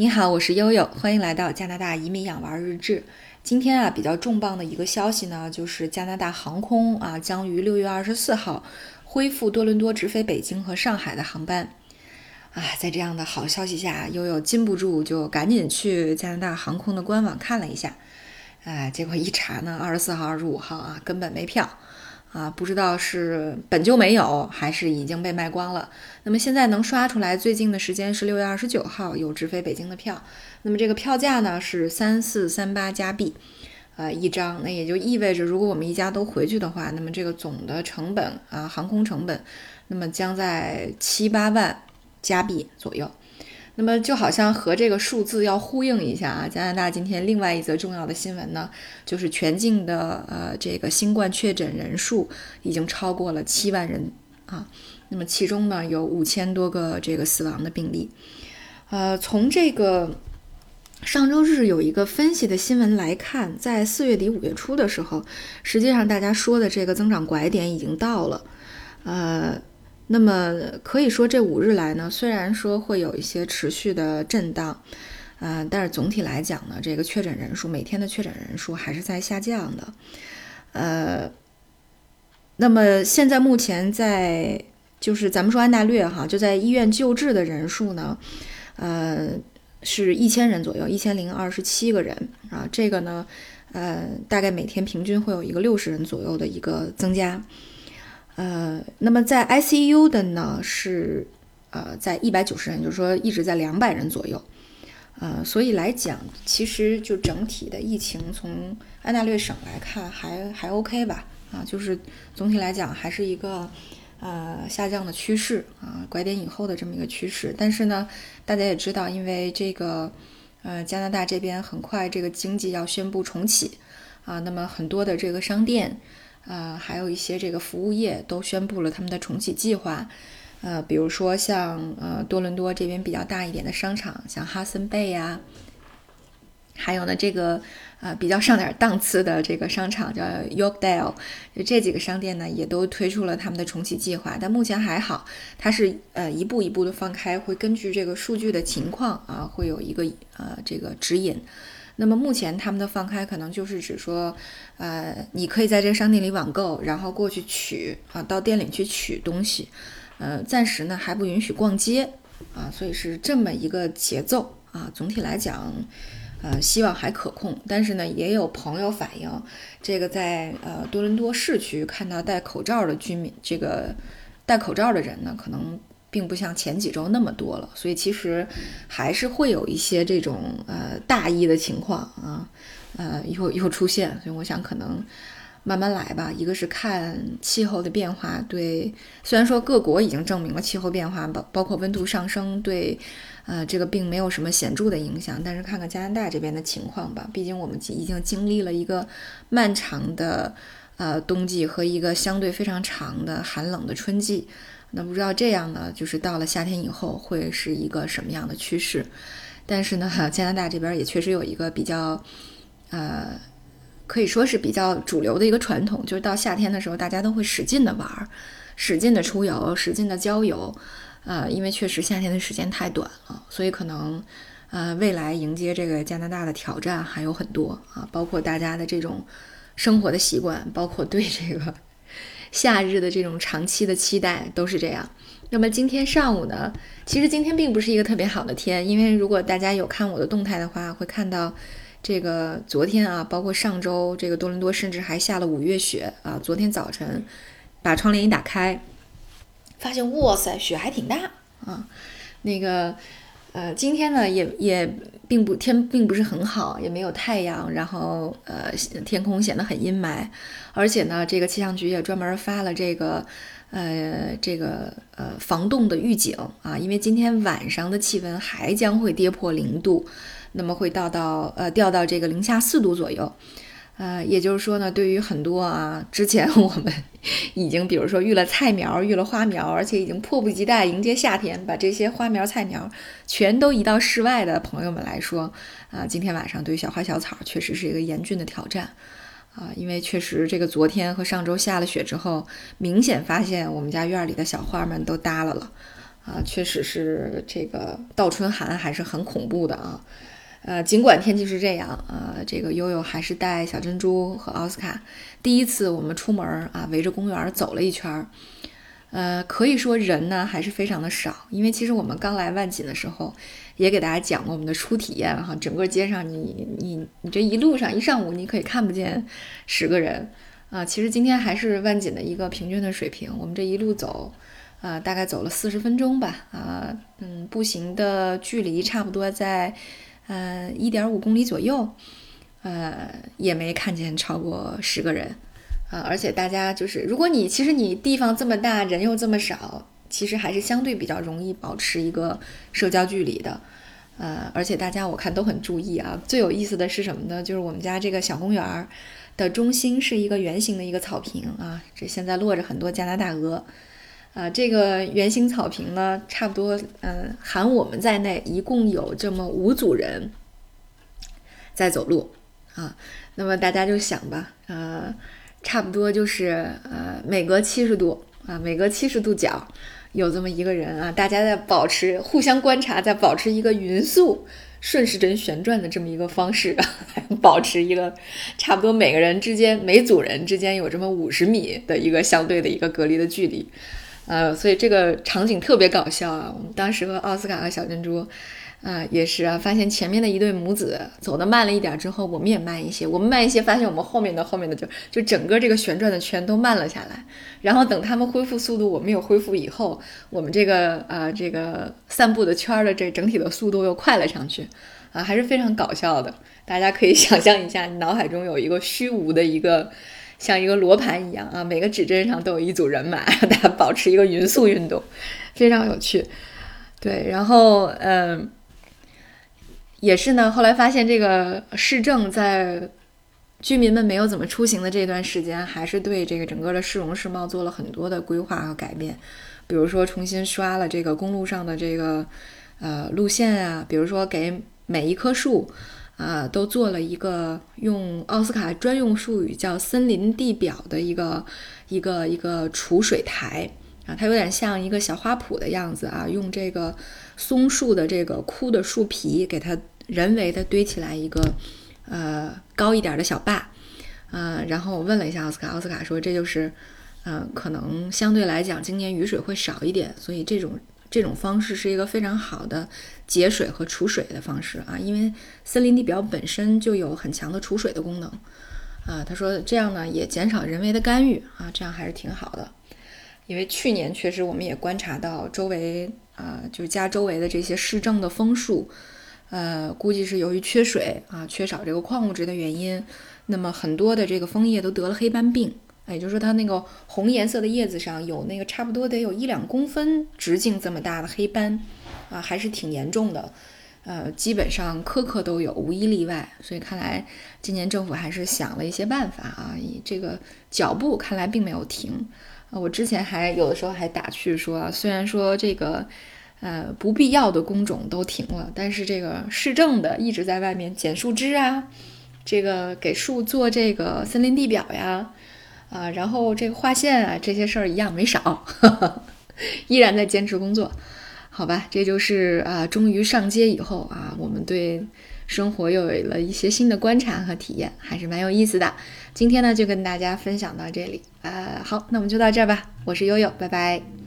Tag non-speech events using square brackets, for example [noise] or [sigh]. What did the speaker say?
你好，我是悠悠，欢迎来到加拿大移民养娃日志。今天啊，比较重磅的一个消息呢，就是加拿大航空啊，将于六月二十四号恢复多伦多直飞北京和上海的航班。啊，在这样的好消息下，悠悠禁不住就赶紧去加拿大航空的官网看了一下。哎，结果一查呢，二十四号、二十五号啊，根本没票。啊，不知道是本就没有，还是已经被卖光了。那么现在能刷出来最近的时间是六月二十九号有直飞北京的票。那么这个票价呢是三四三八加币，呃一张。那也就意味着，如果我们一家都回去的话，那么这个总的成本啊，航空成本，那么将在七八万加币左右。那么就好像和这个数字要呼应一下啊，加拿大今天另外一则重要的新闻呢，就是全境的呃这个新冠确诊人数已经超过了七万人啊，那么其中呢有五千多个这个死亡的病例，呃，从这个上周日有一个分析的新闻来看，在四月底五月初的时候，实际上大家说的这个增长拐点已经到了，呃。那么可以说，这五日来呢，虽然说会有一些持续的震荡，嗯，但是总体来讲呢，这个确诊人数每天的确诊人数还是在下降的，呃，那么现在目前在就是咱们说安大略哈，就在医院救治的人数呢，呃，是一千人左右，一千零二十七个人啊，这个呢，呃，大概每天平均会有一个六十人左右的一个增加。呃，那么在 ICU 的呢是，呃，在一百九十人，就是说一直在两百人左右，呃，所以来讲，其实就整体的疫情从安大略省来看还还 OK 吧，啊，就是总体来讲还是一个呃下降的趋势啊，拐点以后的这么一个趋势。但是呢，大家也知道，因为这个呃加拿大这边很快这个经济要宣布重启啊，那么很多的这个商店。呃，还有一些这个服务业都宣布了他们的重启计划，呃，比如说像呃多伦多这边比较大一点的商场，像哈森贝呀，还有呢这个呃比较上点档次的这个商场叫 Yorkdale，就这几个商店呢也都推出了他们的重启计划，但目前还好，它是呃一步一步的放开，会根据这个数据的情况啊，会有一个呃这个指引。那么目前他们的放开可能就是指说，呃，你可以在这个商店里网购，然后过去取啊，到店里去取东西，呃，暂时呢还不允许逛街啊，所以是这么一个节奏啊。总体来讲，呃，希望还可控。但是呢，也有朋友反映，这个在呃多伦多市区看到戴口罩的居民，这个戴口罩的人呢，可能。并不像前几周那么多了，所以其实还是会有一些这种呃大意的情况啊，呃又又出现，所以我想可能慢慢来吧。一个是看气候的变化，对，虽然说各国已经证明了气候变化，包包括温度上升对呃这个并没有什么显著的影响，但是看看加拿大这边的情况吧，毕竟我们已经经历了一个漫长的呃冬季和一个相对非常长的寒冷的春季。那不知道这样呢，就是到了夏天以后会是一个什么样的趋势？但是呢，加拿大这边也确实有一个比较，呃，可以说是比较主流的一个传统，就是到夏天的时候，大家都会使劲的玩，使劲的出游，使劲的郊游，呃，因为确实夏天的时间太短了，所以可能，呃，未来迎接这个加拿大的挑战还有很多啊，包括大家的这种生活的习惯，包括对这个。夏日的这种长期的期待都是这样。那么今天上午呢？其实今天并不是一个特别好的天，因为如果大家有看我的动态的话，会看到这个昨天啊，包括上周，这个多伦多甚至还下了五月雪啊。昨天早晨把窗帘一打开，发现哇塞，雪还挺大啊。那个呃，今天呢也也并不天并不是很好，也没有太阳，然后呃天空显得很阴霾。而且呢，这个气象局也专门发了这个，呃，这个呃防冻的预警啊，因为今天晚上的气温还将会跌破零度，那么会到到呃掉到这个零下四度左右，呃，也就是说呢，对于很多啊之前 [laughs] 我们已经比如说育了菜苗、育了花苗，而且已经迫不及待迎接夏天，把这些花苗菜苗全都移到室外的朋友们来说，啊，今天晚上对于小花小草确实是一个严峻的挑战。啊，因为确实这个昨天和上周下了雪之后，明显发现我们家院里的小花们都耷拉了，啊，确实是这个倒春寒还是很恐怖的啊。呃，尽管天气是这样，呃，这个悠悠还是带小珍珠和奥斯卡第一次我们出门啊，围着公园走了一圈儿。呃，可以说人呢还是非常的少，因为其实我们刚来万锦的时候，也给大家讲过我们的初体验哈。整个街上，你你你这一路上一上午，你可以看不见十个人啊。其实今天还是万锦的一个平均的水平。我们这一路走，啊，大概走了四十分钟吧，啊，嗯，步行的距离差不多在。呃，一点五公里左右，呃，也没看见超过十个人，啊，而且大家就是，如果你其实你地方这么大，人又这么少，其实还是相对比较容易保持一个社交距离的，呃，而且大家我看都很注意啊。最有意思的是什么呢？就是我们家这个小公园儿的中心是一个圆形的一个草坪啊，这现在落着很多加拿大鹅。啊，这个圆形草坪呢，差不多，嗯，含我们在内，一共有这么五组人在走路啊。那么大家就想吧，呃，差不多就是呃，每隔七十度啊，每隔七十度角有这么一个人啊，大家在保持互相观察，在保持一个匀速顺时针旋转的这么一个方式，[laughs] 保持一个差不多每个人之间每组人之间有这么五十米的一个相对的一个隔离的距离。呃，所以这个场景特别搞笑啊！我们当时和奥斯卡和小珍珠，啊，也是啊，发现前面的一对母子走得慢了一点之后，我们也慢一些。我们慢一些，发现我们后面的后面的就就整个这个旋转的圈都慢了下来。然后等他们恢复速度，我们有恢复以后，我们这个呃这个散步的圈的这整体的速度又快了上去，啊，还是非常搞笑的。大家可以想象一下，你脑海中有一个虚无的一个。像一个罗盘一样啊，每个指针上都有一组人马，[laughs] 大家保持一个匀速运动，非常有趣。对，然后嗯，也是呢。后来发现这个市政在居民们没有怎么出行的这段时间，还是对这个整个的市容市貌做了很多的规划和改变。比如说重新刷了这个公路上的这个呃路线啊，比如说给每一棵树。啊，都做了一个用奥斯卡专用术语叫“森林地表”的一个一个一个储水台啊，它有点像一个小花圃的样子啊，用这个松树的这个枯的树皮给它人为的堆起来一个呃高一点的小坝，嗯，然后我问了一下奥斯卡，奥斯卡说这就是嗯，可能相对来讲今年雨水会少一点，所以这种。这种方式是一个非常好的节水和储水的方式啊，因为森林地表本身就有很强的储水的功能啊。他说这样呢也减少人为的干预啊，这样还是挺好的。因为去年确实我们也观察到周围啊，就是家周围的这些市政的枫树，呃，估计是由于缺水啊，缺少这个矿物质的原因，那么很多的这个枫叶都得了黑斑病。也就是说，它那个红颜色的叶子上有那个差不多得有一两公分直径这么大的黑斑，啊，还是挺严重的，呃，基本上颗颗都有，无一例外。所以看来今年政府还是想了一些办法啊，这个脚步看来并没有停。啊，我之前还有的时候还打趣说，虽然说这个呃不必要的工种都停了，但是这个市政的一直在外面剪树枝啊，这个给树做这个森林地表呀。啊，然后这个划线啊，这些事儿一样没少，[laughs] 依然在坚持工作，好吧，这就是啊，终于上街以后啊，我们对生活又有了一些新的观察和体验，还是蛮有意思的。今天呢，就跟大家分享到这里，呃，好，那我们就到这儿吧，我是悠悠，拜拜。